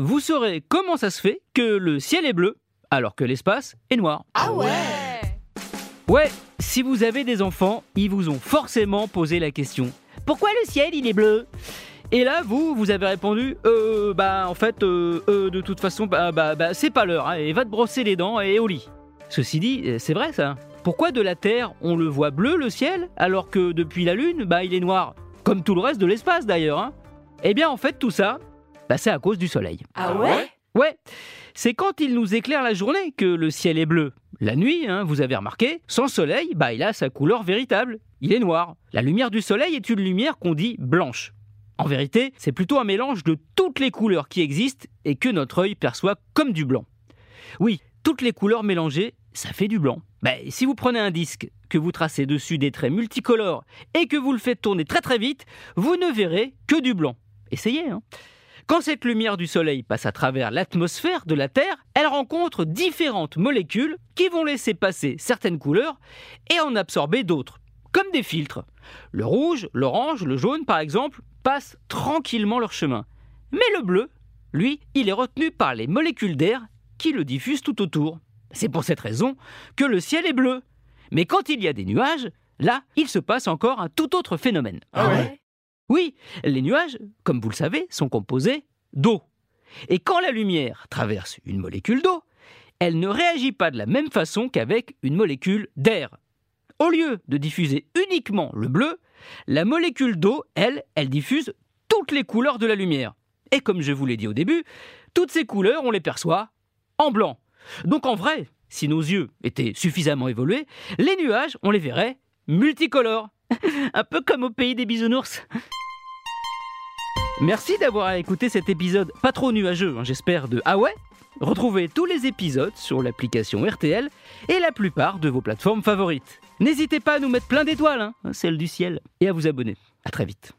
vous saurez comment ça se fait que le ciel est bleu alors que l'espace est noir. Ah ouais Ouais, si vous avez des enfants, ils vous ont forcément posé la question. Pourquoi le ciel il est bleu? Et là, vous, vous avez répondu, euh, bah, en fait, euh, euh, de toute façon, bah, bah, bah c'est pas l'heure, hein, et va te brosser les dents et au lit. Ceci dit, euh, c'est vrai ça. Pourquoi de la Terre, on le voit bleu le ciel, alors que depuis la Lune, bah, il est noir? Comme tout le reste de l'espace d'ailleurs. Hein. Eh bien, en fait, tout ça, bah, c'est à cause du soleil. Ah ouais? Ouais, c'est quand il nous éclaire la journée que le ciel est bleu. La nuit, hein, vous avez remarqué, sans soleil, bah, il a sa couleur véritable. Il est noir. La lumière du soleil est une lumière qu'on dit blanche. En vérité, c'est plutôt un mélange de toutes les couleurs qui existent et que notre œil perçoit comme du blanc. Oui, toutes les couleurs mélangées, ça fait du blanc. Bah, si vous prenez un disque, que vous tracez dessus des traits multicolores et que vous le faites tourner très très vite, vous ne verrez que du blanc. Essayez, hein. Quand cette lumière du Soleil passe à travers l'atmosphère de la Terre, elle rencontre différentes molécules qui vont laisser passer certaines couleurs et en absorber d'autres, comme des filtres. Le rouge, l'orange, le jaune par exemple, passent tranquillement leur chemin. Mais le bleu, lui, il est retenu par les molécules d'air qui le diffusent tout autour. C'est pour cette raison que le ciel est bleu. Mais quand il y a des nuages, là, il se passe encore un tout autre phénomène. Ah Oui, les nuages, comme vous le savez, sont composés d'eau. Et quand la lumière traverse une molécule d'eau, elle ne réagit pas de la même façon qu'avec une molécule d'air. Au lieu de diffuser uniquement le bleu, la molécule d'eau, elle, elle diffuse toutes les couleurs de la lumière. Et comme je vous l'ai dit au début, toutes ces couleurs, on les perçoit en blanc. Donc en vrai, si nos yeux étaient suffisamment évolués, les nuages, on les verrait multicolores. Un peu comme au pays des bisounours. Merci d'avoir écouté cet épisode pas trop nuageux, hein, j'espère, de Ah ouais? Retrouvez tous les épisodes sur l'application RTL et la plupart de vos plateformes favorites. N'hésitez pas à nous mettre plein d'étoiles, hein, celle du ciel, et à vous abonner. À très vite.